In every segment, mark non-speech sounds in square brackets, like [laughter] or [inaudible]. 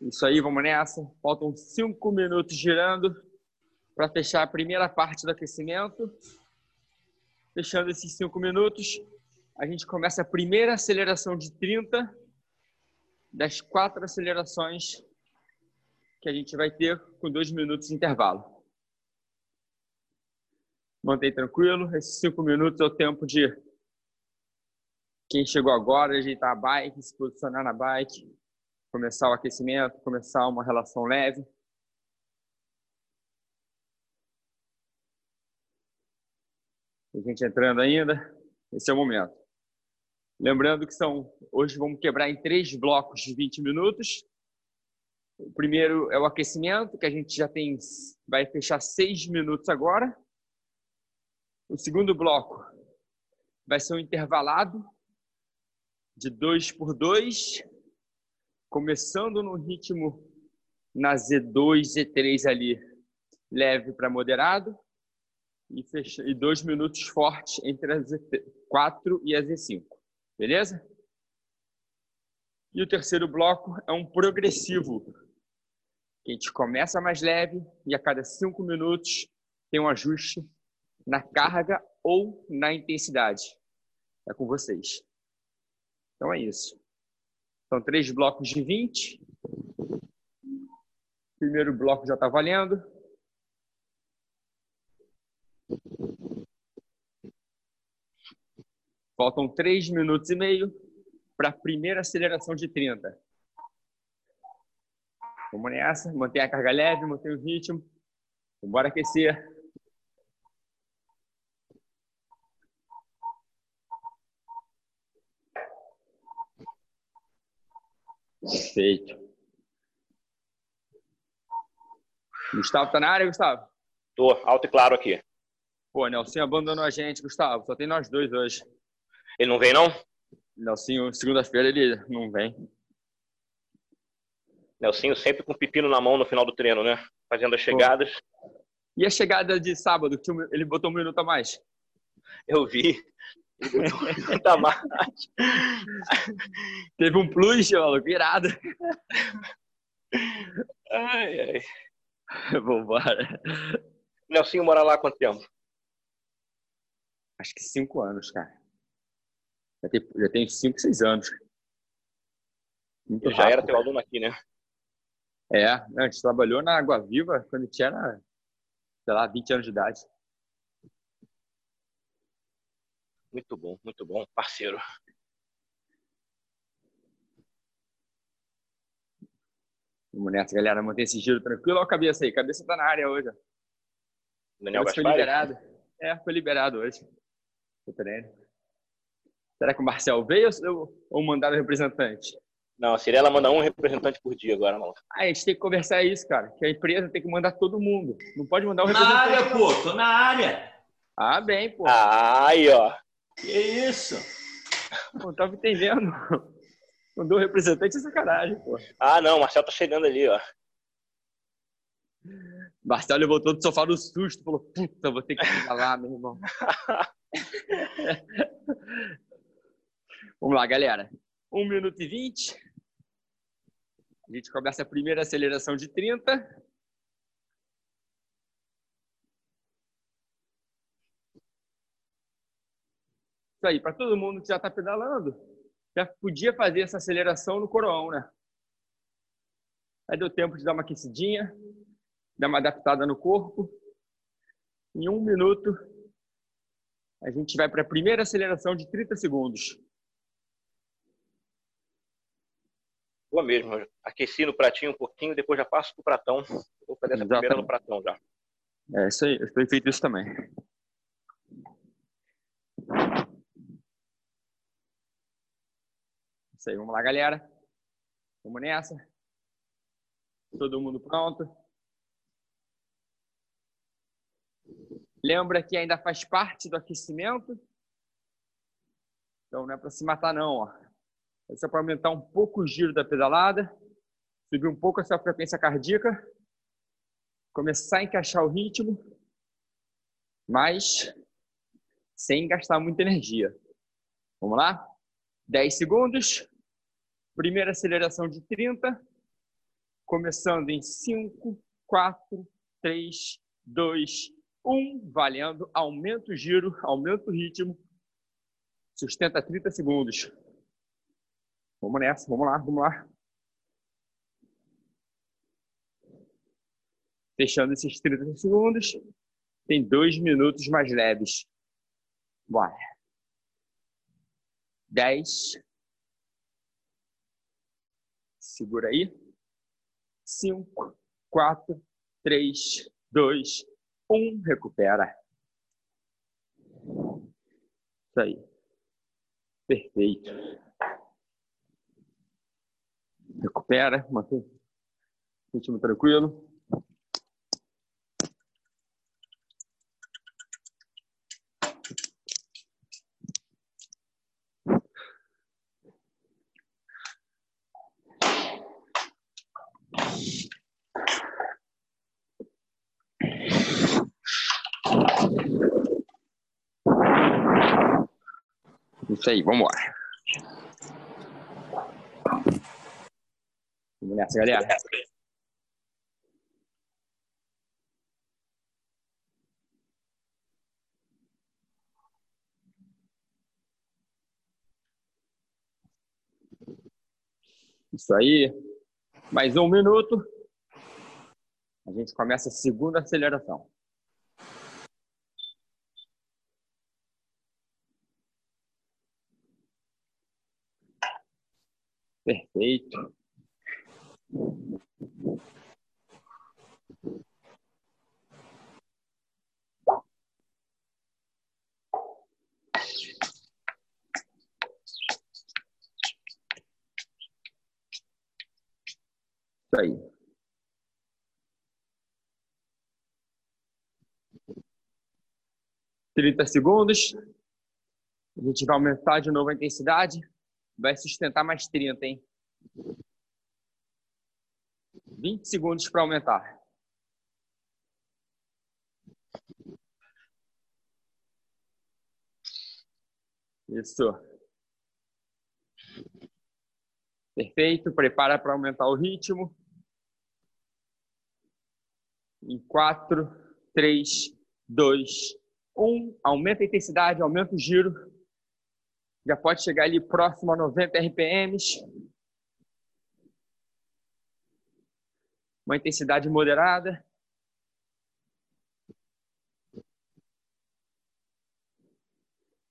Isso aí, vamos nessa. Faltam cinco minutos girando para fechar a primeira parte do aquecimento. Fechando esses cinco minutos, a gente começa a primeira aceleração de 30 das quatro acelerações que a gente vai ter com dois minutos de intervalo. Mantém tranquilo. Esses cinco minutos é o tempo de quem chegou agora ajeitar a bike, se posicionar na bike, começar o aquecimento, começar uma relação leve. A gente entrando ainda, esse é o momento. Lembrando que são hoje vamos quebrar em três blocos de 20 minutos. O primeiro é o aquecimento, que a gente já tem vai fechar seis minutos agora. O segundo bloco vai ser um intervalado de dois por dois, começando no ritmo na Z2, Z3 ali, leve para moderado, e, fecha, e dois minutos fortes entre a Z4 e a Z5. Beleza? E o terceiro bloco é um progressivo. A gente começa mais leve e a cada cinco minutos tem um ajuste na carga ou na intensidade. É com vocês. Então é isso. São três blocos de 20. O primeiro bloco já está valendo. Faltam três minutos e meio para a primeira aceleração de 30. Vamos nessa, manter a carga leve, manter o ritmo. Vamos aquecer. Perfeito. Gustavo tá na área, Gustavo? Tô, alto e claro aqui. Pô, Nelson abandonou a gente, Gustavo. Só tem nós dois hoje. Ele não vem, não? Nelson, segunda-feira ele não vem. Nelsinho sempre com pepino na mão no final do treino, né? Fazendo as chegadas. Pô. E a chegada de sábado, que ele botou um minuto a mais? Eu vi. [laughs] Teve um plus, maluco, virado. Ai, ai. Vambora. Nelsinho mora lá há quanto tempo? Acho que cinco anos, cara. Já tem, já tem cinco, seis anos. Muito já era teu aluno aqui, né? É, a gente trabalhou na Água Viva quando tinha, sei lá, 20 anos de idade. Muito bom, muito bom, parceiro. Vamos nessa, galera. Manter esse giro tranquilo. Olha a cabeça aí. Cabeça tá na área hoje. Daniel Gaspari? Foi liberado. É, foi liberado hoje. O treino. Será que o Marcel veio ou, ou mandaram representante? Não, a Cirela manda um representante por dia agora, não. Ah, a gente tem que conversar isso, cara. Que a empresa tem que mandar todo mundo. Não pode mandar um representante. Na área, pô. Tô na área. Ah, bem, pô. Ah, aí, ó. Que isso? Não tava entendendo. Mandou representante é sacanagem, pô. Ah, não, o Marcelo tá chegando ali, ó. Marcelo levantou do sofá no susto, falou: Puta, vou ter que ir lá, meu irmão. [laughs] Vamos lá, galera. 1 minuto e 20. A gente começa a primeira aceleração de 30. Aí, para todo mundo que já está pedalando, já podia fazer essa aceleração no coroão, né? Aí deu tempo de dar uma aquecidinha, dar uma adaptada no corpo. Em um minuto, a gente vai para a primeira aceleração de 30 segundos. Boa mesmo. Aqueci no pratinho um pouquinho, depois já passo para o pratão. Vou fazer essa Exatamente. primeira no pratão já. É isso aí, eu tenho feito isso também. Isso aí, vamos lá, galera. Vamos nessa. Todo mundo pronto? Lembra que ainda faz parte do aquecimento? Então não é para se matar não, ó. É para aumentar um pouco o giro da pedalada, subir um pouco a sua frequência cardíaca, começar a encaixar o ritmo, mas sem gastar muita energia. Vamos lá? 10 segundos. Primeira aceleração de 30. Começando em 5, 4, 3, 2, 1. Valendo. Aumenta o giro, aumenta o ritmo. Sustenta 30 segundos. Vamos nessa, vamos lá, vamos lá. Fechando esses 30 segundos. Tem dois minutos mais leves. Bora. 10. Segura aí. 5, 4, 3, 2, 1. Recupera. Isso aí. Perfeito. Recupera, mantém ritmo tranquilo. Isso aí, vamos lá. Vamos nessa, galera. Isso aí. Mais um minuto. A gente começa a segunda aceleração. Perfeito. Isso aí. Trinta segundos. A gente vai aumentar de novo a intensidade. Vai sustentar mais 30, hein? 20 segundos para aumentar. Isso. Perfeito. Prepara para aumentar o ritmo. Em 4, 3, 2, 1. Aumenta a intensidade, aumenta o giro. Já pode chegar ali próximo a 90 RPMs. Uma intensidade moderada.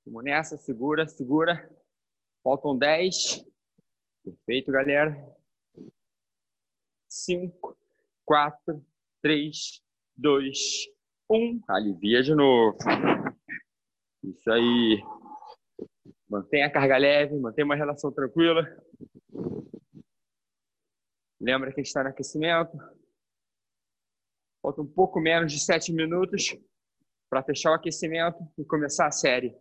Vamos nessa, segura, segura. Faltam 10. Perfeito, galera. 5, 4, 3, 2, 1. Alivia de novo. Isso aí. Mantenha a carga leve, mantenha uma relação tranquila. Lembra que a gente está no aquecimento. Falta um pouco menos de 7 minutos para fechar o aquecimento e começar a série.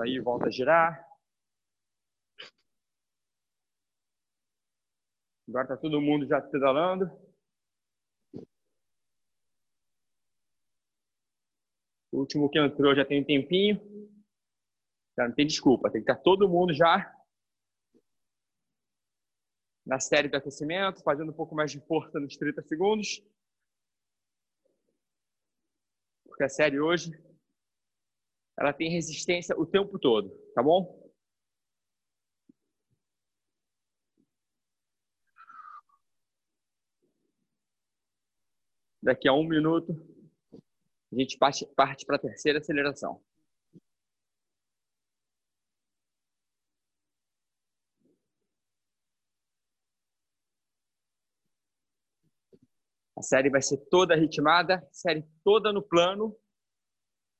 Aí, volta a girar. Agora está todo mundo já pedalando. O último que entrou já tem um tempinho. Já não tem desculpa, tem que estar todo mundo já na série do aquecimento, fazendo um pouco mais de força nos 30 segundos. Porque a série hoje ela tem resistência o tempo todo, tá bom? Daqui a um minuto a gente parte, para a terceira aceleração. A série vai ser toda ritmada, série toda no plano.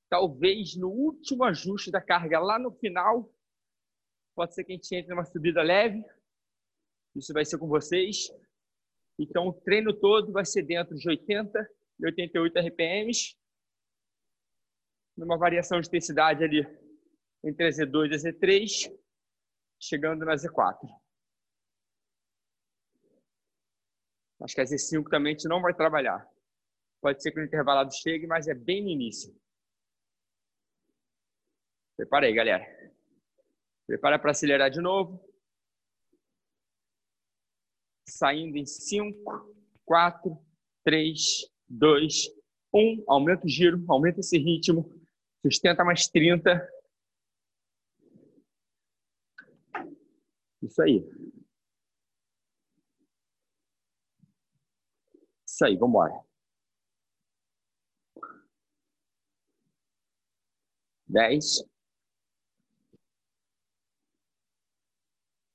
Talvez no último ajuste da carga, lá no final, pode ser que a gente entre numa subida leve. Isso vai ser com vocês. Então, o treino todo vai ser dentro de 80 e 88 RPMs numa variação de intensidade ali entre a Z2 e a Z3, chegando na Z4. Acho que a Z5 também a gente não vai trabalhar. Pode ser que o intervalado chegue, mas é bem no início. Prepara aí, galera. Prepara para acelerar de novo. Saindo em 5, 4, 3, 2, 1. Aumenta o giro, aumenta esse ritmo. Sustenta mais 30. Isso aí. Isso aí, vamos embora. Dez.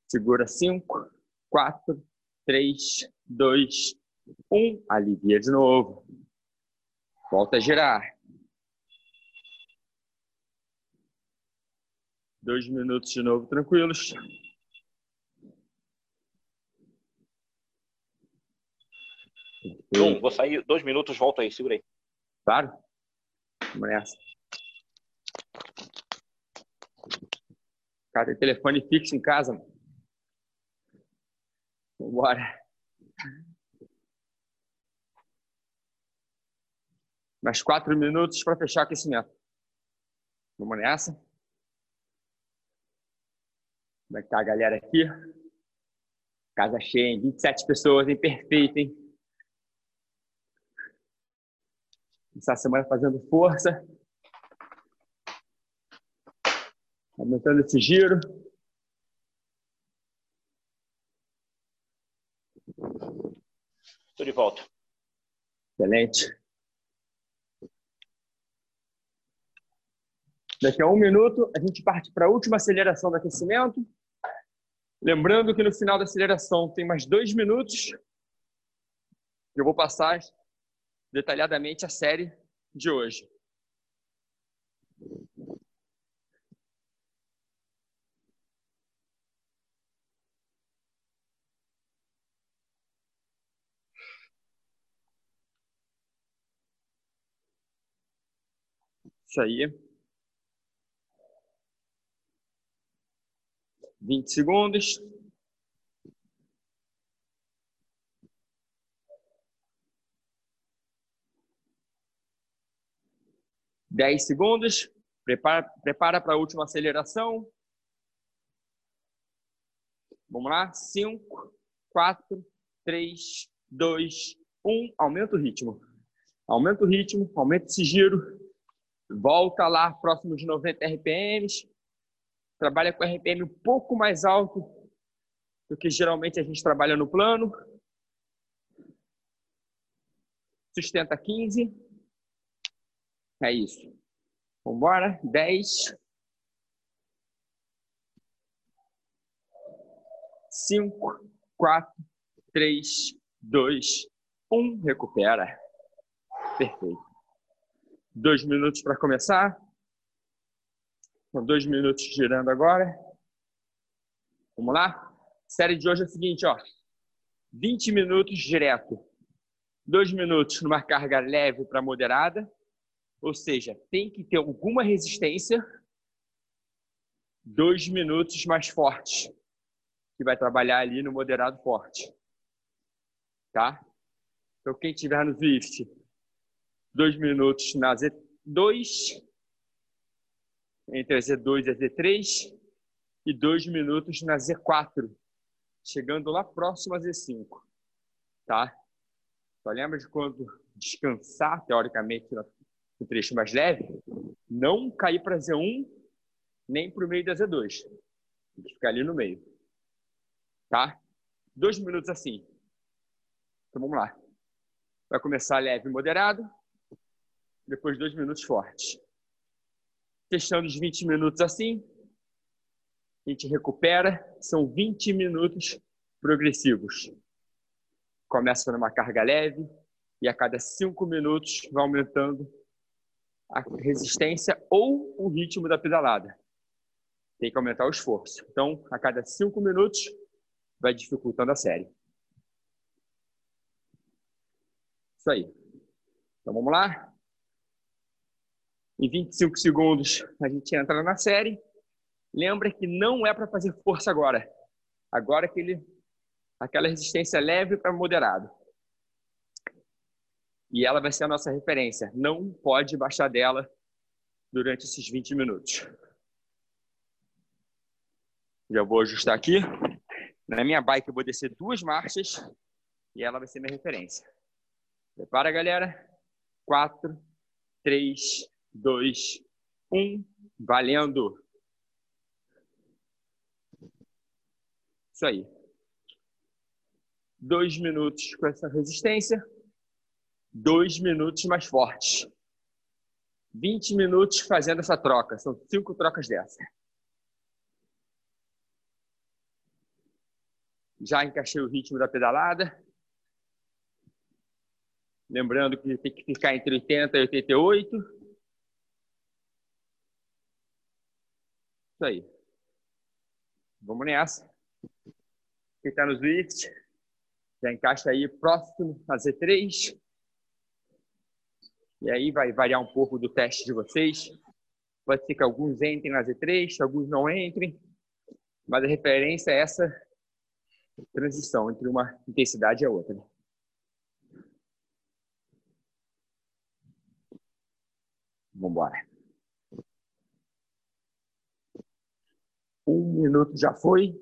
Segura cinco, quatro, três, dois, um. Alivia de novo. Volta a girar. Dois minutos de novo tranquilos. João, vou sair dois minutos, volto aí, segura aí. Claro. Vamos nessa. Cara, tem telefone fixo em casa, mano. Vambora. Mais quatro minutos para fechar o aquecimento. Vamos nessa. Como é que tá a galera aqui? Casa cheia, hein? 27 pessoas, hein? Perfeito, hein? Essa semana fazendo força. Aumentando esse giro. Estou de volta. Excelente. Daqui a um minuto, a gente parte para a última aceleração do aquecimento. Lembrando que no final da aceleração tem mais dois minutos. Eu vou passar detalhadamente a série de hoje. Isso aí. 20 segundos. Dez segundos. Prepara, prepara para a última aceleração. Vamos lá. Cinco, quatro, três, dois, um. Aumenta o ritmo. Aumenta o ritmo, aumenta esse giro. Volta lá próximo de 90 RPMs trabalha com RPM um pouco mais alto do que geralmente a gente trabalha no plano. Sustenta 15. É isso. Vamos embora. 10. 5, 4, 3, 2, 1. Recupera. Perfeito. Dois minutos para começar. São dois minutos girando agora. Vamos lá? série de hoje é a seguinte, ó. 20 minutos direto. Dois minutos numa carga leve para moderada. Ou seja, tem que ter alguma resistência. Dois minutos mais fortes. Que vai trabalhar ali no moderado forte. Tá? Então, quem tiver no Zwift, dois minutos na Z2 entre a Z2 e a Z3 e dois minutos na Z4, chegando lá próximo a Z5, tá? Só lembra de quando descansar, teoricamente, no trecho mais leve, não cair para Z1 nem para o meio da Z2. Tem que ficar ali no meio. Tá? Dois minutos assim. Então vamos lá. Vai começar leve e moderado. Depois dois minutos fortes. Fechando os 20 minutos assim, a gente recupera. São 20 minutos progressivos. Começa numa carga leve e a cada 5 minutos vai aumentando a resistência ou o ritmo da pedalada. Tem que aumentar o esforço. Então, a cada 5 minutos, vai dificultando a série. Isso aí. Então, vamos lá? Em 25 segundos a gente entra na série. Lembra que não é para fazer força agora. Agora aquele, aquela resistência leve para moderado. E ela vai ser a nossa referência. Não pode baixar dela durante esses 20 minutos. Já vou ajustar aqui. Na minha bike eu vou descer duas marchas e ela vai ser minha referência. Prepara, galera. 4, 3, 2, 1. Valendo! Isso aí. Dois minutos com essa resistência. Dois minutos mais fortes. 20 minutos fazendo essa troca. São cinco trocas dessa. Já encaixei o ritmo da pedalada. Lembrando que tem que ficar entre 80 e 88. Isso aí. Vamos nessa. Quem está no Swift, já encaixa aí próximo a Z3. E aí vai variar um pouco do teste de vocês. Pode ser que alguns entrem na Z3, alguns não entrem. Mas a referência é essa transição entre uma intensidade e a outra. Vamos embora. Um minuto já foi.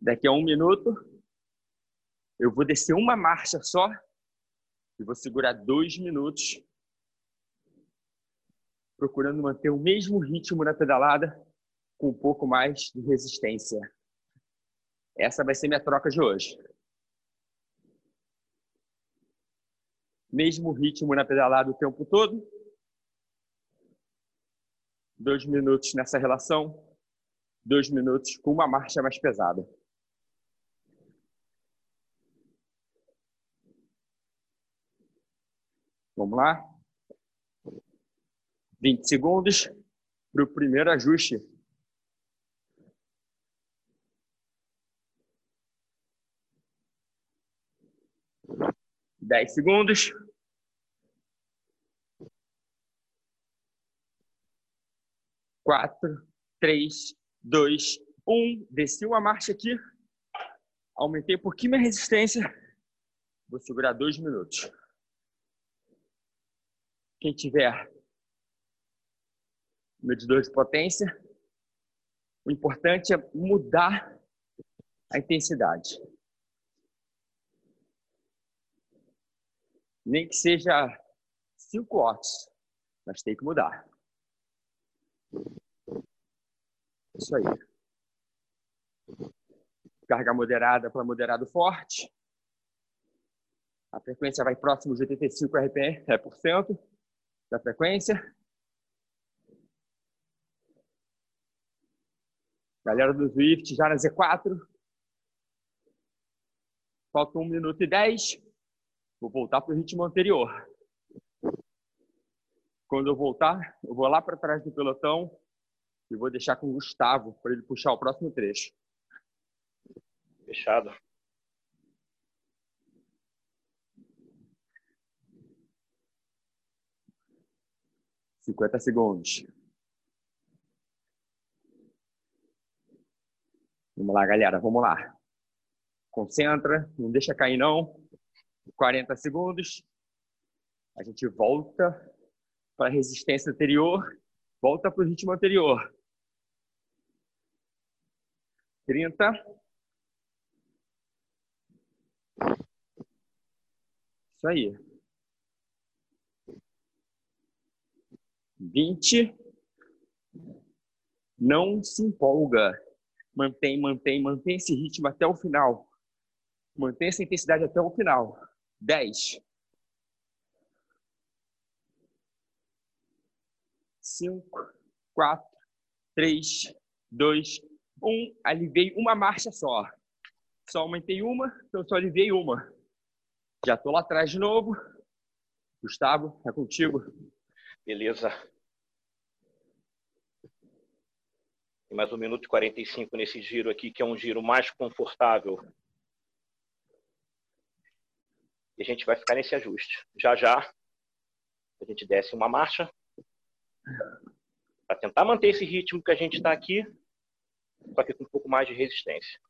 Daqui a um minuto, eu vou descer uma marcha só e vou segurar dois minutos, procurando manter o mesmo ritmo na pedalada com um pouco mais de resistência. Essa vai ser minha troca de hoje. Mesmo ritmo na pedalada o tempo todo. Dois minutos nessa relação. Dois minutos com uma marcha mais pesada. Vamos lá? 20 segundos para o primeiro ajuste. Dez segundos. Quatro, três, dois, um. Desci uma marcha aqui. Aumentei um pouquinho minha resistência. Vou segurar dois minutos. Quem tiver medidor de potência, o importante é mudar a intensidade. Nem que seja 5 watts, mas tem que mudar. Isso aí. Carga moderada para moderado forte. A frequência vai próximo de 85 RPM, é por cento da frequência. Galera do Swift já na Z4. Falta 1 minuto e 10. Vou voltar para o ritmo anterior. Quando eu voltar, eu vou lá para trás do pelotão e vou deixar com o Gustavo para ele puxar o próximo trecho. Fechado. 50 segundos. Vamos lá, galera, vamos lá. Concentra, não deixa cair não. 40 segundos. A gente volta para a resistência anterior, volta para o ritmo anterior. 30. Isso aí. 20. Não se empolga. Mantém, mantém, mantém esse ritmo até o final. Mantém essa intensidade até o final. 10. 5, 4, 3, 2, 1. Aliviei uma marcha só. Só aumentei uma, então só aliviei uma. Já estou lá atrás de novo. Gustavo, é contigo. Beleza. Tem mais um minuto e 45 nesse giro aqui, que é um giro mais confortável. E a gente vai ficar nesse ajuste. Já já, a gente desce uma marcha para tentar manter esse ritmo que a gente está aqui, só que com um pouco mais de resistência.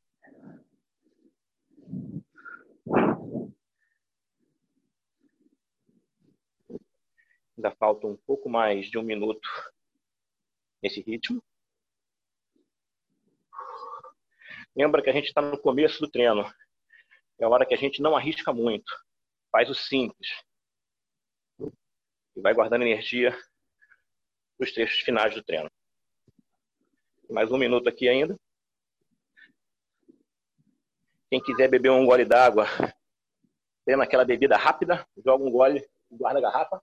Ainda falta um pouco mais de um minuto nesse ritmo. Lembra que a gente está no começo do treino. É a hora que a gente não arrisca muito. Faz o simples. E vai guardando energia para os trechos finais do treino. Mais um minuto aqui ainda. Quem quiser beber um gole d'água, tendo aquela bebida rápida, joga um gole e guarda a garrafa.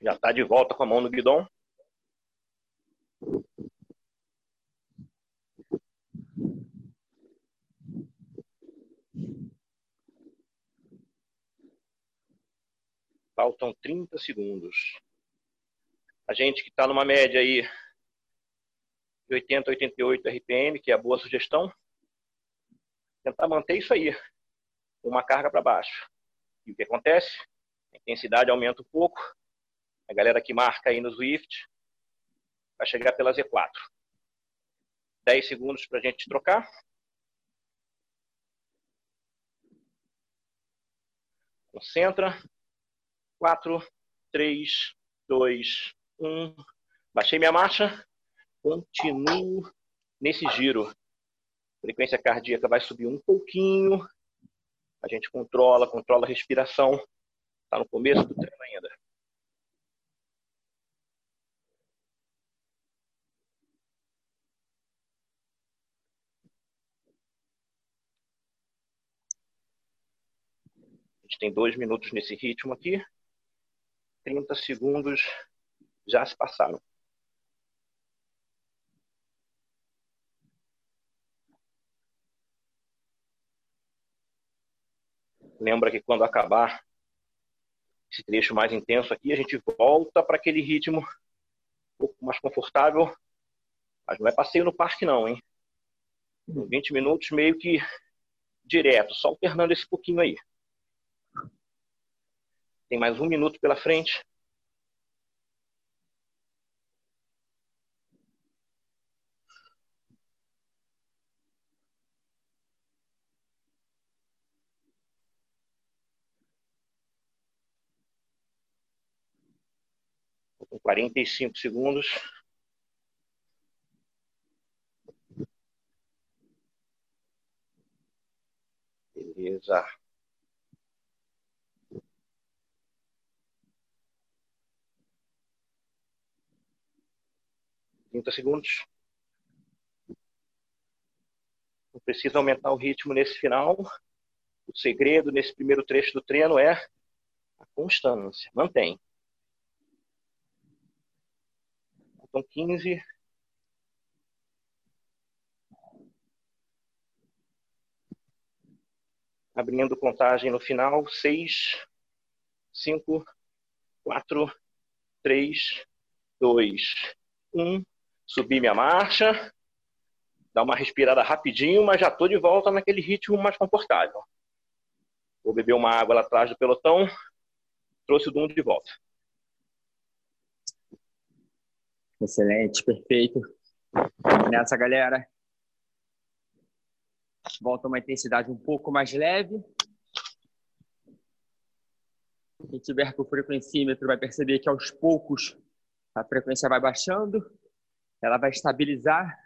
Já está de volta com a mão no guidão. Faltam 30 segundos. A gente que está numa média aí de 80, 88 RPM, que é a boa sugestão, tentar manter isso aí, uma carga para baixo. E o que acontece? A intensidade aumenta um pouco. A galera que marca aí no Swift vai chegar pela Z4. 10 segundos para a gente trocar. Concentra. 4, 3, 2, 1. Baixei minha marcha. Continuo nesse giro. A frequência cardíaca vai subir um pouquinho. A gente controla, controla a respiração. Está no começo do treino ainda. A gente tem dois minutos nesse ritmo aqui. 30 segundos já se passaram. Lembra que quando acabar esse trecho mais intenso aqui, a gente volta para aquele ritmo um pouco mais confortável. Mas não é passeio no parque não, hein? 20 minutos meio que direto, só alternando esse pouquinho aí. Tem mais um minuto pela frente. Com 45 segundos. Beleza. 30 segundos. Não precisa aumentar o ritmo nesse final. O segredo nesse primeiro trecho do treino é a constância. Mantém. Faltam 15. Abrindo contagem no final. 6, 5, 4, 3, 2, 1 subir minha marcha, dar uma respirada rapidinho, mas já estou de volta naquele ritmo mais confortável. Vou beber uma água lá atrás do pelotão, trouxe o Dum de volta. Excelente, perfeito. Nessa, galera. Volta uma intensidade um pouco mais leve. Quem tiver com o frequencímetro vai perceber que aos poucos a frequência vai baixando ela vai estabilizar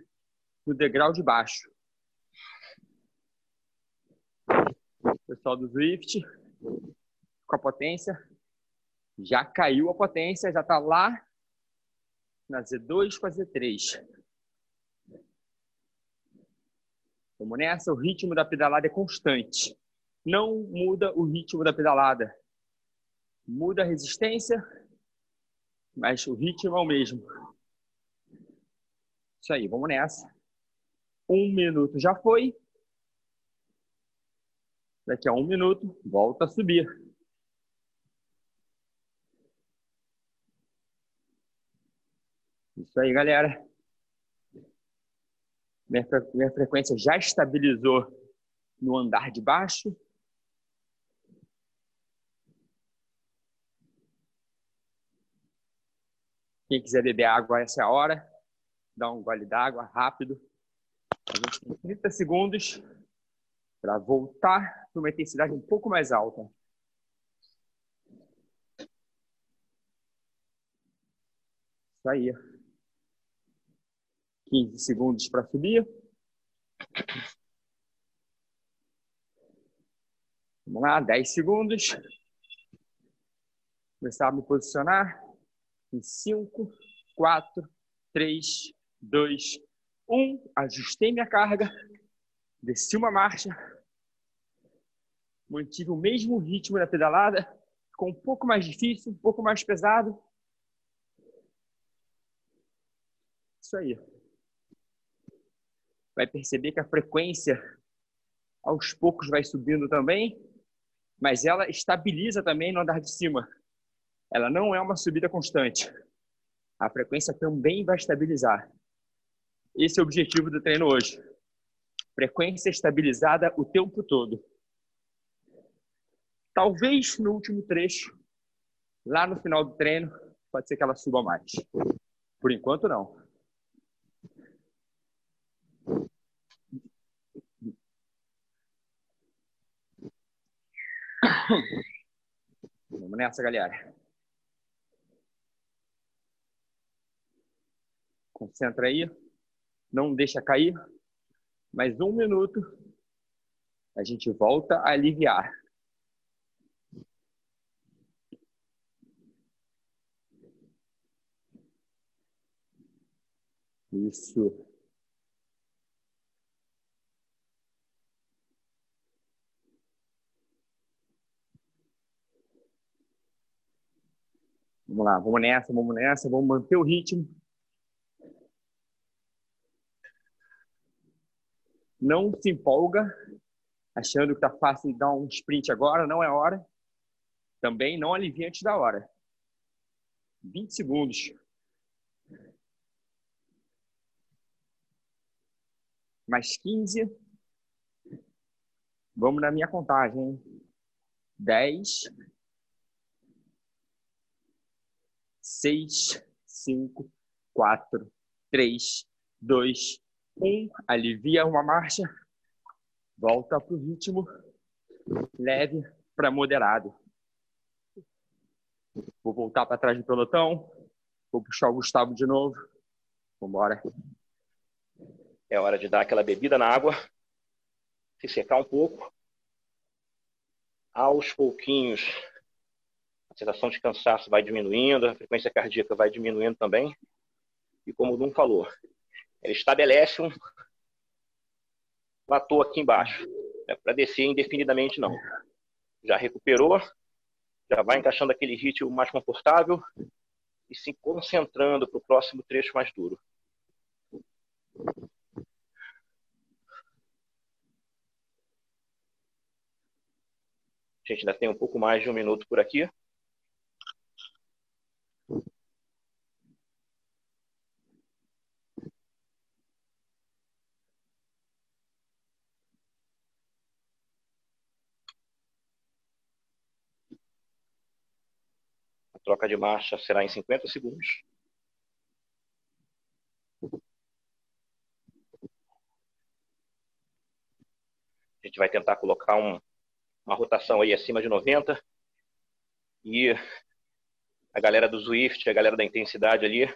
no degrau de baixo. Pessoal do Swift, com a potência, já caiu a potência, já está lá na Z2 com a Z3. Vamos nessa, o ritmo da pedalada é constante. Não muda o ritmo da pedalada. Muda a resistência, mas o ritmo é o mesmo. Isso aí, vamos nessa. Um minuto já foi. Daqui a um minuto, volta a subir. Isso aí, galera. Minha, minha frequência já estabilizou no andar de baixo. Quem quiser beber água, essa é a hora dar um gole d'água rápido. A gente tem 30 segundos para voltar para uma intensidade um pouco mais alta. Isso aí. 15 segundos para subir. Vamos lá, 10 segundos. Começar a me posicionar. Em 5, 4, 3, 2, 1. Ajustei minha carga. Desci uma marcha. Mantive o mesmo ritmo da pedalada. Ficou um pouco mais difícil, um pouco mais pesado. Isso aí. Vai perceber que a frequência aos poucos vai subindo também, mas ela estabiliza também no andar de cima. Ela não é uma subida constante. A frequência também vai estabilizar. Esse é o objetivo do treino hoje. Frequência estabilizada o tempo todo. Talvez no último trecho, lá no final do treino, pode ser que ela suba mais. Por enquanto, não. [coughs] Vamos nessa, galera. Concentra aí. Não deixa cair. Mais um minuto. A gente volta a aliviar. Isso. Vamos lá, vamos nessa, vamos nessa, vamos manter o ritmo. Não se empolga, achando que tá fácil dar um sprint agora, não é hora. Também não alivia antes da hora. 20 segundos. Mais 15. Vamos na minha contagem. 10, 6, 5, 4, 3, 2, 1. Alivia uma marcha. Volta para o ritmo leve para moderado. Vou voltar para trás do pelotão. Vou puxar o Gustavo de novo. Vamos embora. É hora de dar aquela bebida na água, se secar um pouco. Aos pouquinhos, a sensação de cansaço vai diminuindo, a frequência cardíaca vai diminuindo também. E como o Dum falou, ele estabelece um platô aqui embaixo. É para descer indefinidamente, não. Já recuperou, já vai encaixando aquele ritmo mais confortável e se concentrando para o próximo trecho mais duro. A gente ainda tem um pouco mais de um minuto por aqui. Troca de marcha será em 50 segundos. A gente vai tentar colocar um, uma rotação aí acima de 90. E a galera do Zwift, a galera da intensidade ali,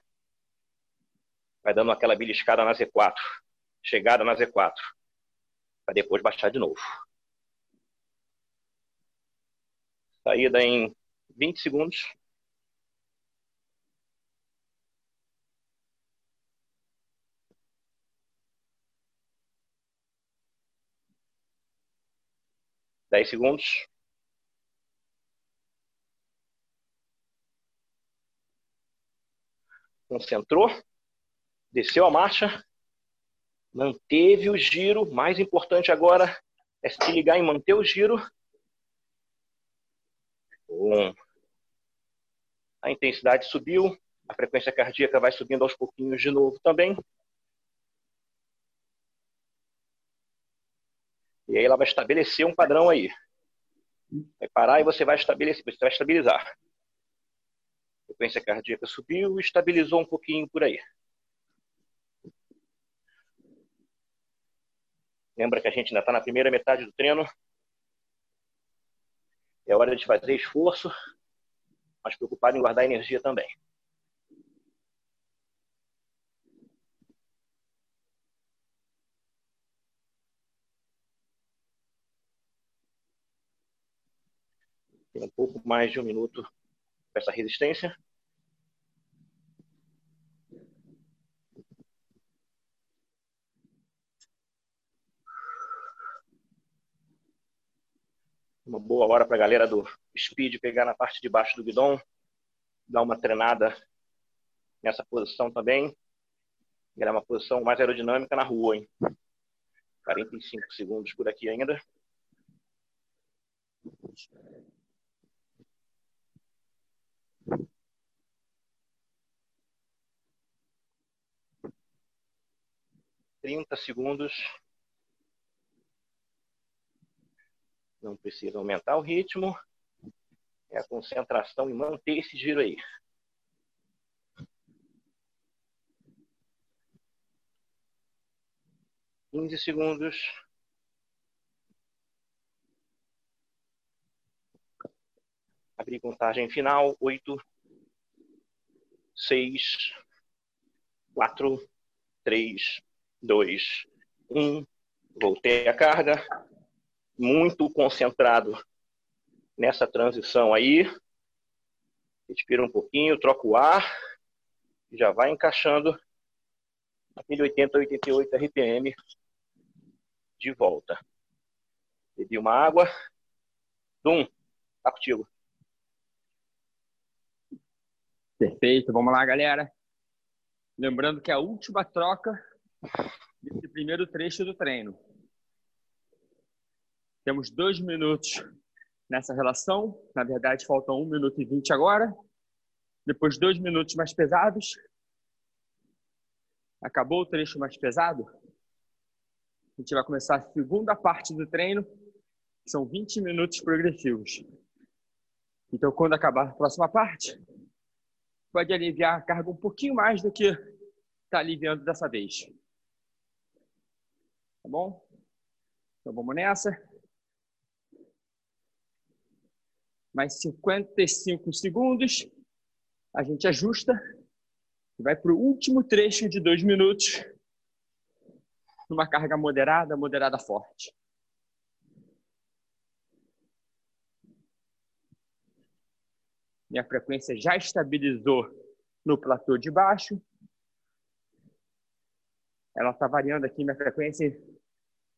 vai dando aquela beliscada na Z4. Chegada na Z4. Para depois baixar de novo. Saída em 20 segundos. Dez segundos. Concentrou. Desceu a marcha. Manteve o giro. Mais importante agora é se ligar em manter o giro. Bom. A intensidade subiu. A frequência cardíaca vai subindo aos pouquinhos de novo também. E aí ela vai estabelecer um padrão aí. Vai parar e você vai estabelecer, você vai estabilizar. A frequência cardíaca subiu e estabilizou um pouquinho por aí. Lembra que a gente ainda está na primeira metade do treino. É hora de fazer esforço, mas preocupado em guardar energia também. Tem um pouco mais de um minuto para essa resistência. Uma boa hora para a galera do speed pegar na parte de baixo do guidão, dar uma treinada nessa posição também. Era uma posição mais aerodinâmica na rua, hein? 45 segundos por aqui ainda. Trinta segundos. Não precisa aumentar o ritmo. É a concentração em manter esse giro aí. 15 segundos. Abrir contagem final. 8, 6, 4, 3, 2, 1. Voltei a carga. Muito concentrado nessa transição aí. Respira um pouquinho, troca o ar. Já vai encaixando aquele 80, 88 RPM de volta. Bebi uma água. Dum, tá contigo. Perfeito, vamos lá, galera. Lembrando que a última troca desse primeiro trecho do treino. Temos dois minutos nessa relação. Na verdade, faltam um minuto e vinte agora. Depois, dois minutos mais pesados. Acabou o trecho mais pesado? A gente vai começar a segunda parte do treino, que são 20 minutos progressivos. Então, quando acabar a próxima parte, pode aliviar a carga um pouquinho mais do que está aliviando dessa vez. Tá bom? Então, vamos nessa. Mais 55 segundos. A gente ajusta e vai para o último trecho de dois minutos numa carga moderada, moderada forte. Minha frequência já estabilizou no platô de baixo. Ela está variando aqui minha frequência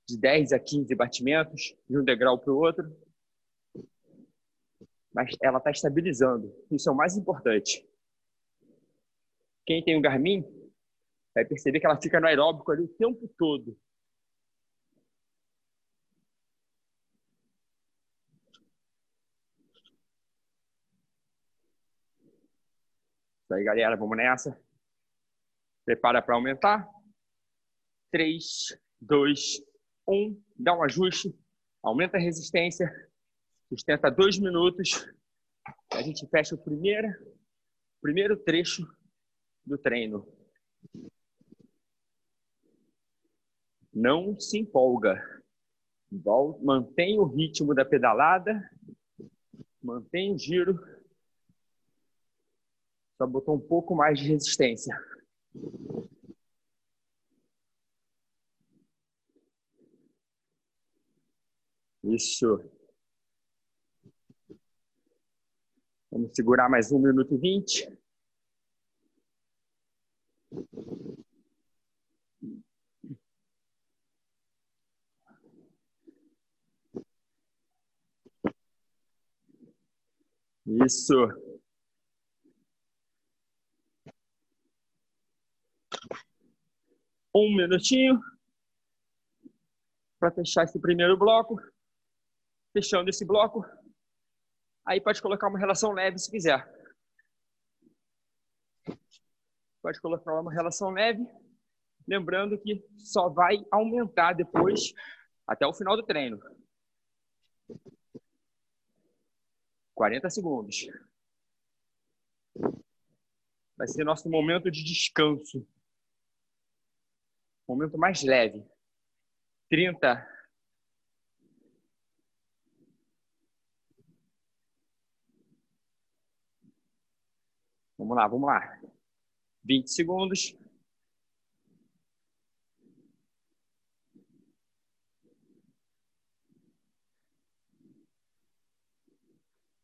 de 10 a 15 batimentos de um degrau para o outro. Mas ela está estabilizando. Isso é o mais importante. Quem tem o Garmin vai perceber que ela fica no aeróbico ali o tempo todo. Isso aí, galera, vamos nessa. Prepara para aumentar. 3, 2, 1. Dá um ajuste. Aumenta a resistência. Sustenta dois minutos. A gente fecha o primeiro, primeiro trecho do treino. Não se empolga. Mantém o ritmo da pedalada, mantém o giro. Só botou um pouco mais de resistência. Isso. Vamos segurar mais um minuto e vinte. Isso. Um minutinho para fechar esse primeiro bloco. Fechando esse bloco, aí pode colocar uma relação leve se quiser. Pode colocar uma relação leve, lembrando que só vai aumentar depois até o final do treino. 40 segundos. Vai ser nosso momento de descanso. Momento mais leve. 30. Vamos lá, vamos lá. 20 segundos.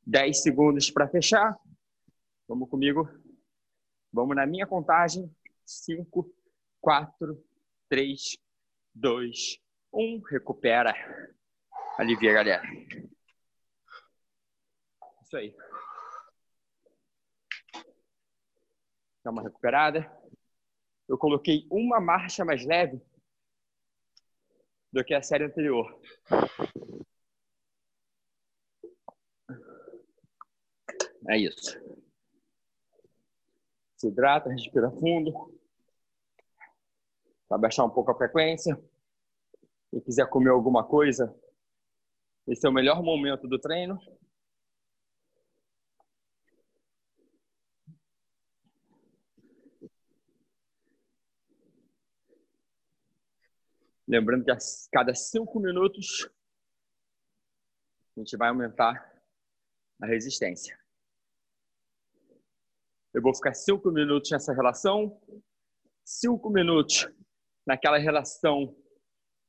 10 segundos para fechar. Vamos comigo. Vamos na minha contagem. 5, 4, 3, 2, 1. Recupera. Alivia, galera. Isso aí. Dá uma recuperada. Eu coloquei uma marcha mais leve do que a série anterior. É isso. Se hidrata, respira fundo. Para baixar um pouco a frequência. Se quiser comer alguma coisa, esse é o melhor momento do treino. Lembrando que a cada cinco minutos a gente vai aumentar a resistência. Eu vou ficar cinco minutos nessa relação, cinco minutos naquela relação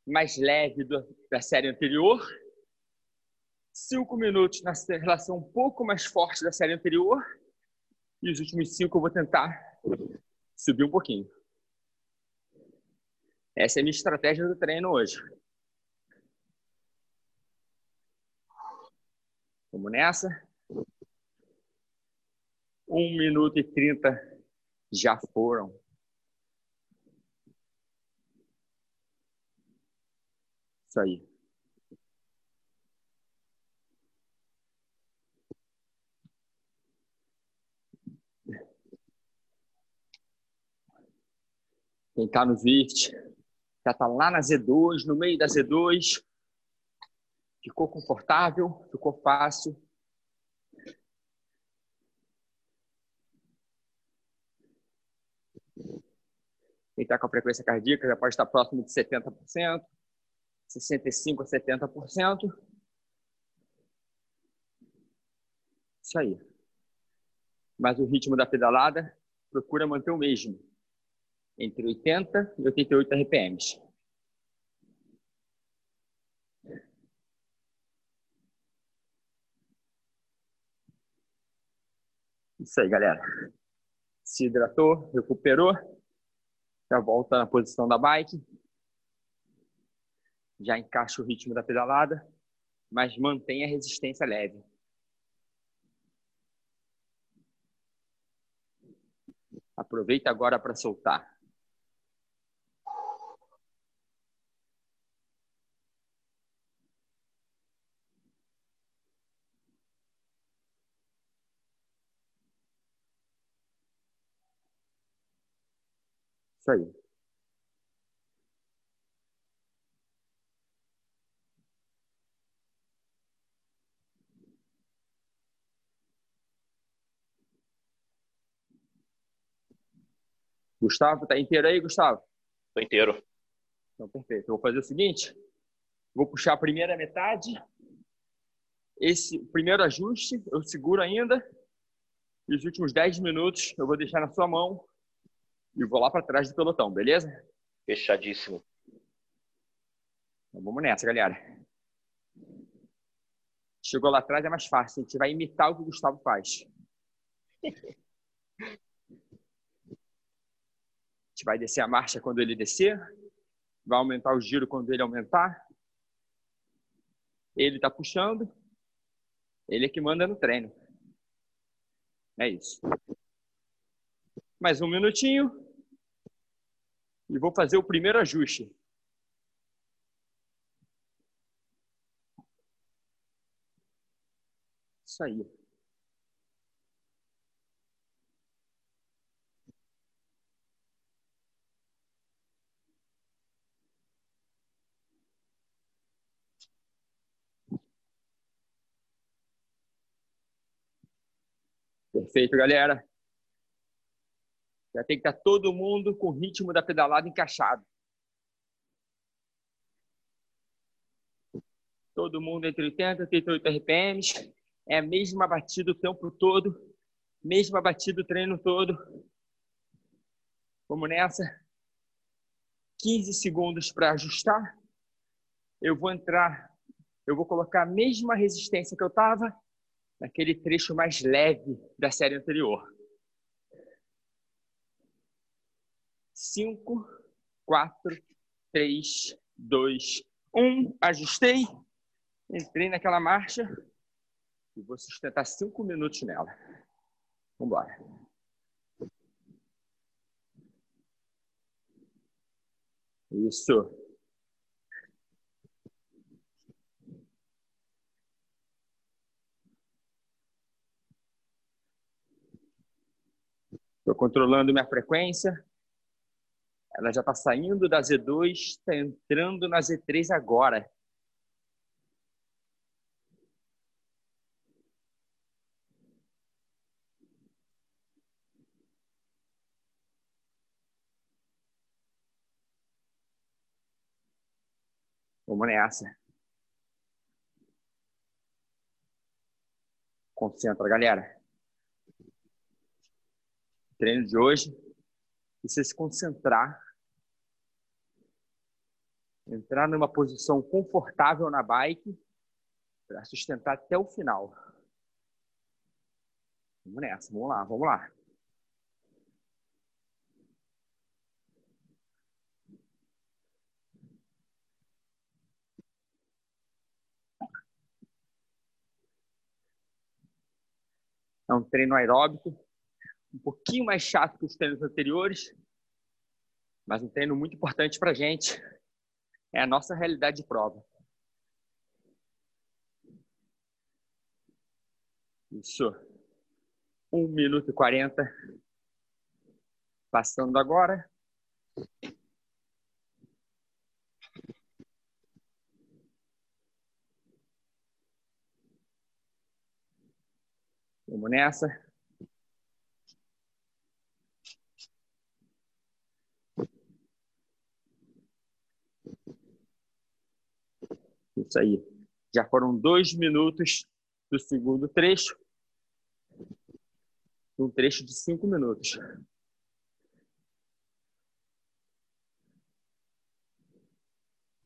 mais leve da série anterior, cinco minutos na relação um pouco mais forte da série anterior, e os últimos cinco eu vou tentar subir um pouquinho. Essa é a minha estratégia do treino hoje. Vamos nessa. Um minuto e trinta já foram. Isso aí. Quem está no VIRT já está lá na Z2, no meio da Z2. Ficou confortável, ficou fácil. Quem está com a frequência cardíaca já pode estar próximo de 70%, 65% a 70%. Isso aí. Mas o ritmo da pedalada procura manter o mesmo entre 80 e 88 RPMs. Isso aí, galera. Se hidratou, recuperou, já volta na posição da bike, já encaixa o ritmo da pedalada, mas mantém a resistência leve. Aproveita agora para soltar. Isso aí. Gustavo, tá inteiro aí, Gustavo? Tô inteiro. Então, perfeito. Eu vou fazer o seguinte: vou puxar a primeira metade. Esse primeiro ajuste eu seguro ainda. E os últimos 10 minutos eu vou deixar na sua mão e vou lá para trás do pelotão, beleza? Fechadíssimo. Então vamos nessa, galera. Chegou lá atrás é mais fácil, a gente vai imitar o que o Gustavo faz. [laughs] A gente vai descer a marcha quando ele descer, vai aumentar o giro quando ele aumentar. Ele está puxando, ele é que manda no treino. É isso. Mais um minutinho e vou fazer o primeiro ajuste. Isso aí. Perfeito, galera. Já tem que estar todo mundo com o ritmo da pedalada encaixado. Todo mundo entre 80 e 88 RPMs. É a mesma batida o tempo todo. Mesma batida o treino todo. Vamos nessa. 15 segundos para ajustar. Eu vou entrar, eu vou colocar a mesma resistência que eu estava naquele trecho mais leve da série anterior. Cinco, quatro, três, dois, um. Ajustei, entrei naquela marcha e vou sustentar cinco minutos nela. Vamos embora. Isso. Estou controlando minha frequência. Ela já está saindo da Z2, está entrando na Z3 agora. Vamos nessa. Concentra, galera. treino de hoje, você se concentrar, entrar numa posição confortável na bike para sustentar até o final. Vamos nessa, vamos lá, vamos lá. É um treino aeróbico, um pouquinho mais chato que os treinos anteriores, mas um treino muito importante para a gente. É a nossa realidade de prova. Isso. 1 minuto e 40. Passando agora. Vamos nessa. Isso aí. Já foram dois minutos do segundo trecho. Um trecho de cinco minutos.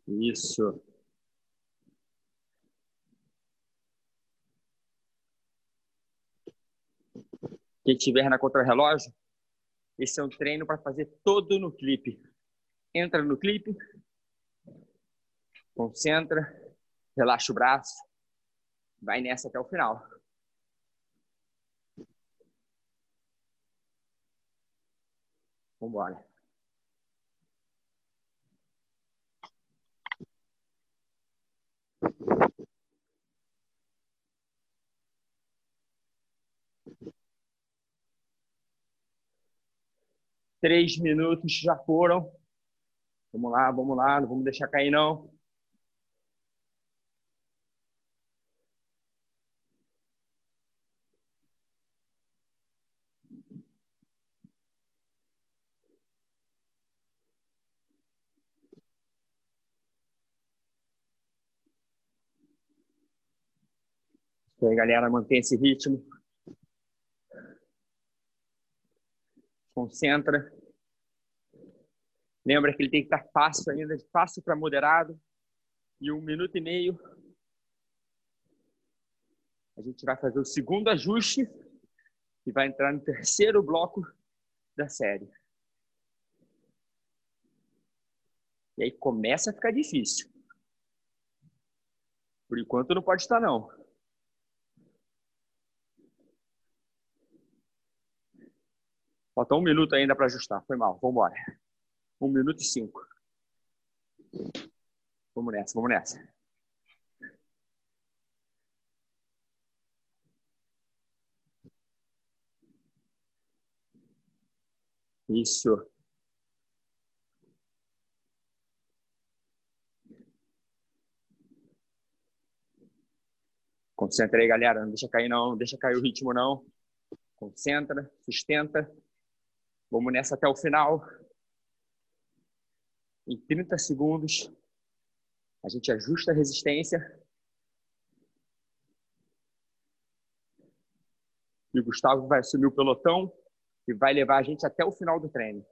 Isso. Quem tiver na contrarrelógio, esse é um treino para fazer todo no clipe. Entra no clipe, concentra, relaxa o braço, vai nessa até o final. Vamos embora. Três minutos já foram. Vamos lá, vamos lá, não vamos deixar cair não. E aí, galera, mantém esse ritmo. Concentra. Lembra que ele tem que estar fácil ainda, de fácil para moderado. E um minuto e meio. A gente vai fazer o segundo ajuste e vai entrar no terceiro bloco da série. E aí começa a ficar difícil. Por enquanto não pode estar, não. Falta um minuto ainda para ajustar. Foi mal. Vamos embora. Um minuto e cinco. Vamos nessa, vamos nessa. Isso. Concentra aí, galera. Não deixa cair, não. Não deixa cair o ritmo, não. Concentra, sustenta. Vamos nessa até o final. Em 30 segundos, a gente ajusta a resistência. E o Gustavo vai assumir o pelotão e vai levar a gente até o final do treino.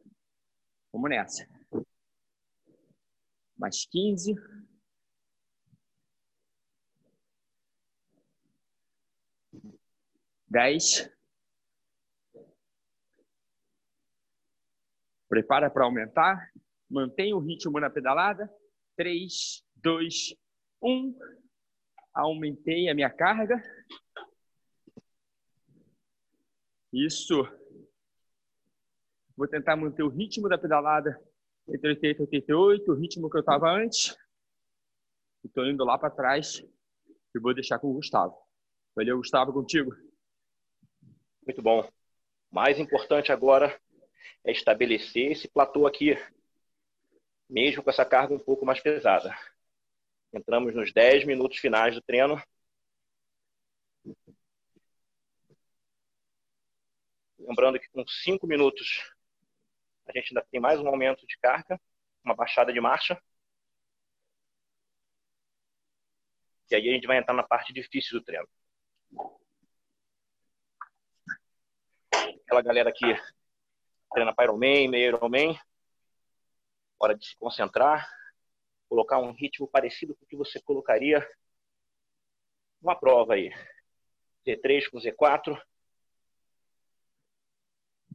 Vamos nessa. Mais 15. 10. Prepara para aumentar. Mantenha o ritmo na pedalada. 3, 2, 1. Aumentei a minha carga. Isso. Vou tentar manter o ritmo da pedalada entre 80 e 88, o ritmo que eu estava antes. Estou indo lá para trás e vou deixar com o Gustavo. Valeu, Gustavo, contigo. Muito bom. Mais importante agora é estabelecer esse platô aqui, mesmo com essa carga um pouco mais pesada. Entramos nos 10 minutos finais do treino. Lembrando que com 5 minutos a gente ainda tem mais um aumento de carga, uma baixada de marcha. E aí a gente vai entrar na parte difícil do treino. Aquela galera que treina para Ironman, meio Ironman, hora de se concentrar, colocar um ritmo parecido com o que você colocaria numa prova aí. Z3 com Z4,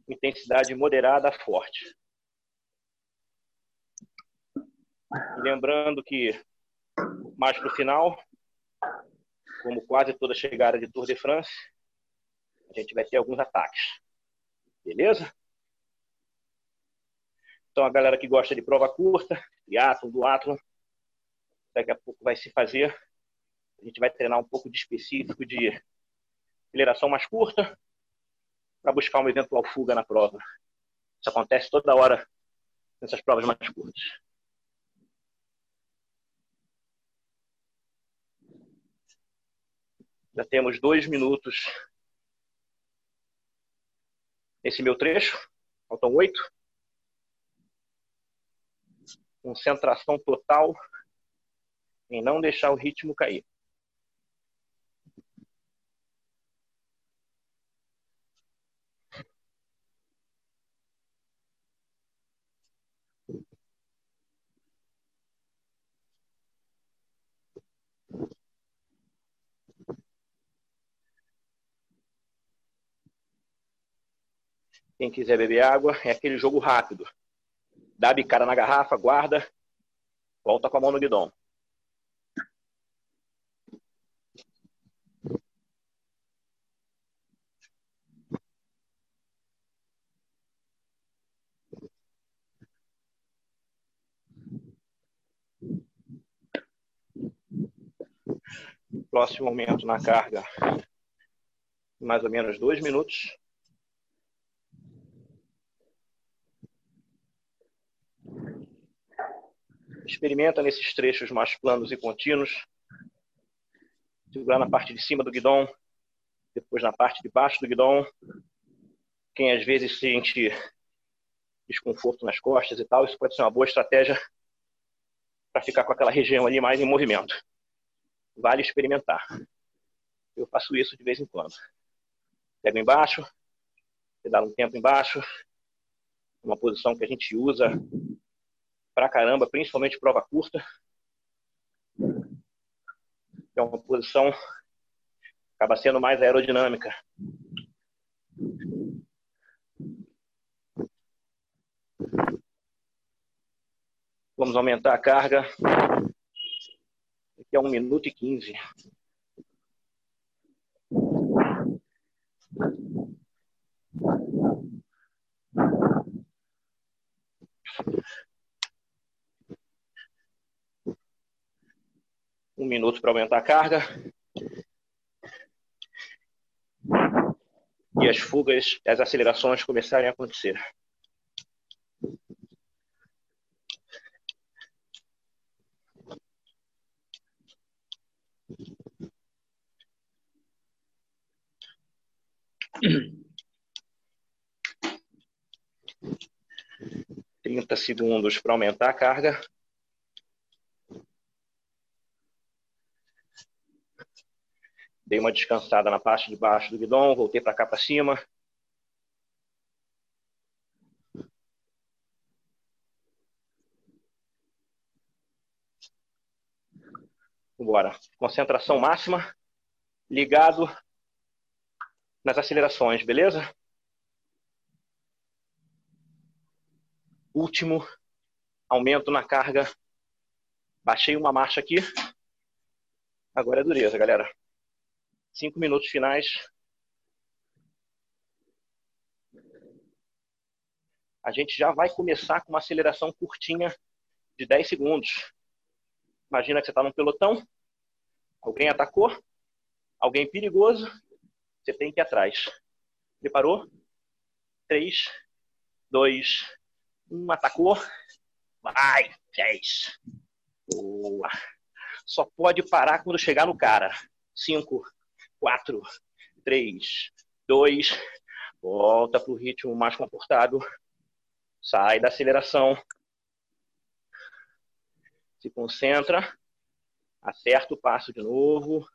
intensidade moderada forte. Lembrando que mais para o final, como quase toda chegada de Tour de France, a gente vai ter alguns ataques. Beleza? Então a galera que gosta de prova curta, triatlon, duatlon, daqui a pouco vai se fazer. A gente vai treinar um pouco de específico de aceleração mais curta, para buscar uma eventual fuga na prova. Isso acontece toda hora nessas provas mais curtas. Já temos dois minutos nesse meu trecho. Faltam oito. Concentração total em não deixar o ritmo cair. Quem quiser beber água, é aquele jogo rápido. Dá a bicada na garrafa, guarda, volta com a mão no guidão. Próximo momento na carga, mais ou menos dois minutos. Experimenta nesses trechos mais planos e contínuos. Segurar na parte de cima do guidão, depois na parte de baixo do guidão. Quem às vezes sente desconforto nas costas e tal, isso pode ser uma boa estratégia para ficar com aquela região ali mais em movimento. Vale experimentar. Eu faço isso de vez em quando. Pego embaixo, pedalo um tempo embaixo, uma posição que a gente usa pra caramba, principalmente prova curta. É uma posição acaba sendo mais aerodinâmica. Vamos aumentar a carga. Aqui é 1 minuto e 15. Um minuto para aumentar a carga. E as fugas, as acelerações começarem a acontecer. Trinta segundos para aumentar a carga. Dei uma descansada na parte de baixo do guidão, voltei para cá para cima. Bora. Concentração máxima. Ligado nas acelerações, beleza? Último aumento na carga. Baixei uma marcha aqui. Agora é dureza, galera. Cinco minutos finais. A gente já vai começar com uma aceleração curtinha de 10 segundos. Imagina que você está num pelotão, alguém atacou, alguém perigoso, você tem que ir atrás. Preparou? 3, 2, 1, atacou. Vai, 10. Boa. Só pode parar quando chegar no cara. 5, 4, 3, 2, volta para o ritmo mais confortável. Sai da aceleração. Se concentra. Acerta o passo de novo.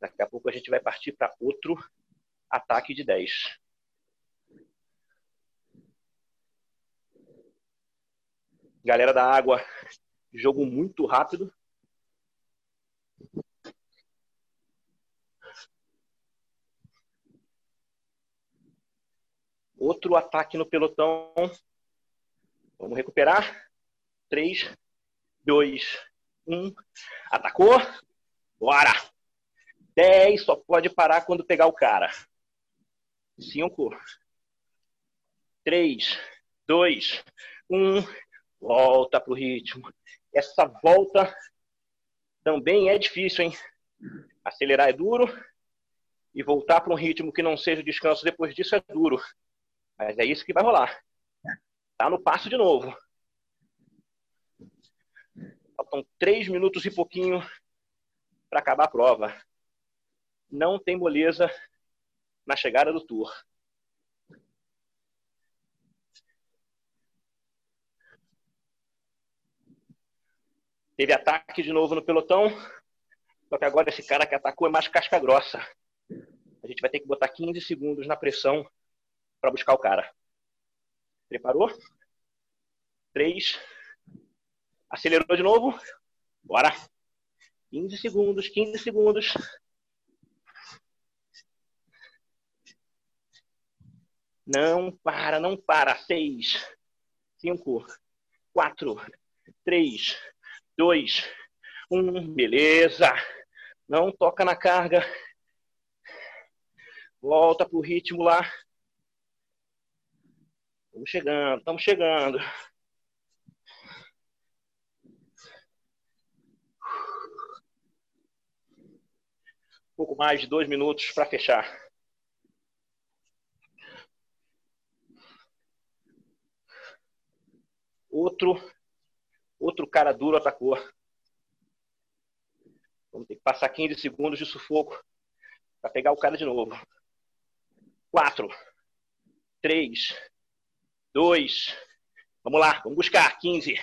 Daqui a pouco a gente vai partir para outro ataque de 10. Galera da água, jogo muito rápido. Outro ataque no pelotão. Vamos recuperar. 3, 2, 1. Atacou. Bora! 10 só pode parar quando pegar o cara. 5, 3, 2, 1. Volta pro ritmo. Essa volta também é difícil, hein? Acelerar é duro e voltar para um ritmo que não seja descanso depois disso é duro. Mas é isso que vai rolar. Tá no passo de novo. Faltam três minutos e pouquinho para acabar a prova. Não tem moleza na chegada do tour. Teve ataque de novo no pelotão. Só que agora esse cara que atacou é mais casca grossa. A gente vai ter que botar 15 segundos na pressão para buscar o cara. Preparou? Três. Acelerou de novo. Bora. 15 segundos, 15 segundos. Não para, não para. Seis, cinco, quatro, três, dois, um. Beleza. Não toca na carga. Volta pro ritmo lá. Estamos chegando, estamos chegando. pouco mais de dois minutos para fechar. Outro, outro cara duro atacou. Vamos ter que passar 15 segundos de sufoco para pegar o cara de novo. Quatro, três, dois. Vamos lá, vamos buscar. 15.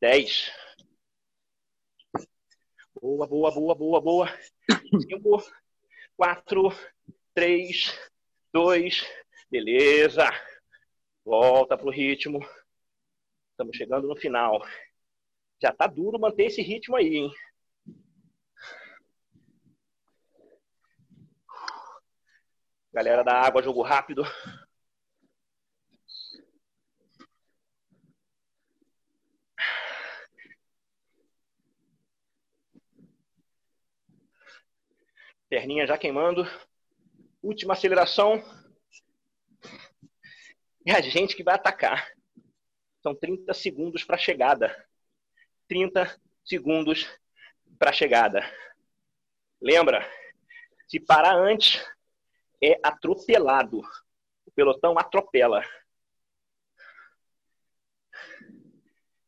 Dez. Boa, boa, boa, boa, boa. Cinco, quatro, três, dois. Beleza. Volta pro ritmo. Estamos chegando no final. Já tá duro manter esse ritmo aí, hein? Galera da água, jogo rápido. Perninha já queimando. Última aceleração. É a gente que vai atacar. São 30 segundos para a chegada. 30 segundos para a chegada. Lembra? Se parar antes, é atropelado. O pelotão atropela.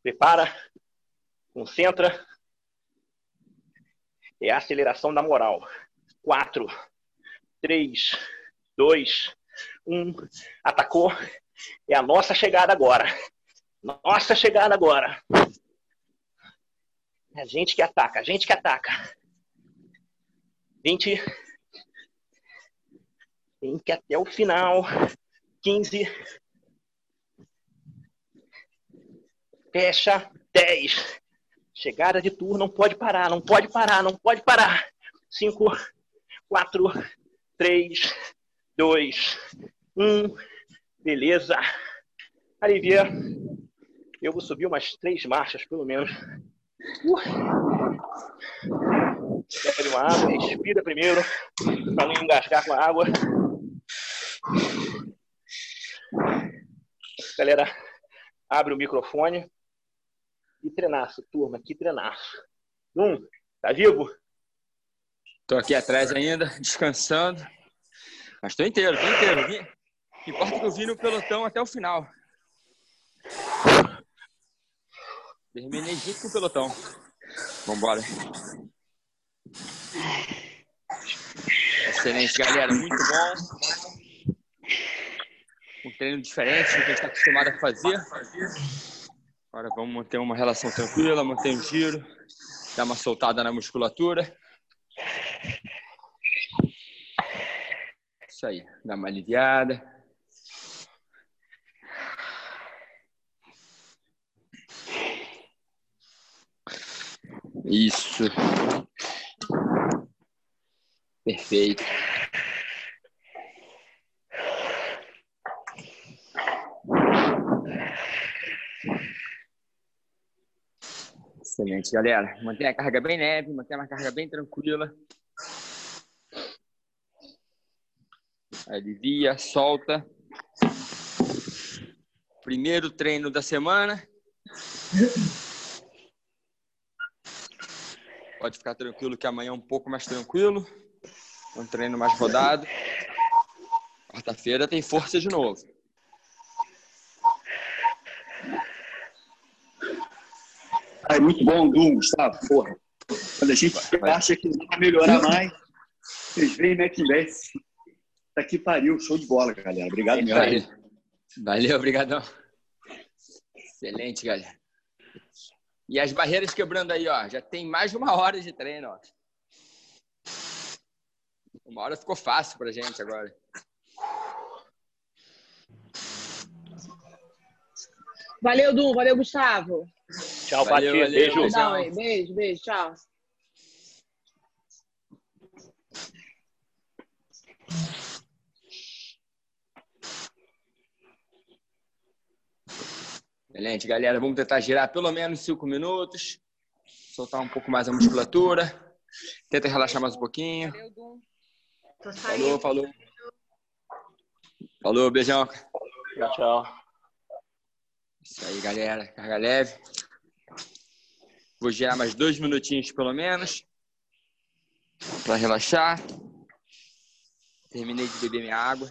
Prepara, concentra. É a aceleração da moral. Quatro, três, dois, um. Atacou. É a nossa chegada agora. Nossa chegada agora. É a gente que ataca, a gente que ataca. 20, tem que até o final. 15. Fecha. 10. Chegada de turno, não pode parar, não pode parar, não pode parar. 5, 4, 3, 2, 1. Beleza. Alivia. Eu vou subir umas três marchas, pelo menos. Uh. Bebe uma água, respira primeiro, para não engasgar com a água. Galera, abre o microfone. Que treinaço, turma, que treinaço. Um, tá vivo? Tô aqui atrás ainda, descansando. Mas tô inteiro, tô inteiro. Importa que eu vim no pelotão até o final. Terminei junto com o pelotão. Vambora. Excelente, galera. Muito bom. Um treino diferente do que a gente está acostumado a fazer. Agora vamos manter uma relação tranquila, manter um giro, dar uma soltada na musculatura. Isso aí, dá uma aliviada. Isso. Perfeito. Excelente, galera. Mantenha a carga bem leve, mantenha uma carga bem tranquila. Alivia, solta. Primeiro treino da semana. [laughs] Pode ficar tranquilo que amanhã é um pouco mais tranquilo. Um treino mais rodado. Quarta-feira tem força de novo. É muito bom, Dum, Gustavo. Porra. Quando a gente vai, acha que vai melhorar mais, vocês veem Mac Invest. Tá que pariu, show de bola, galera. Obrigado é mesmo. Valeu, obrigadão. Excelente, galera. E as barreiras quebrando aí, ó. Já tem mais de uma hora de treino, ó. Uma hora ficou fácil pra gente agora. Valeu, Du. Valeu, Gustavo. Tchau, valeu. Beijo. Não, beijo, beijo. Tchau. Excelente, galera. Vamos tentar girar pelo menos cinco minutos. Soltar um pouco mais a musculatura. Tenta relaxar mais um pouquinho. Falou, falou. Falou, beijão. Tchau, tchau. Isso aí, galera. Carga leve. Vou girar mais dois minutinhos pelo menos. Para relaxar. Terminei de beber minha água.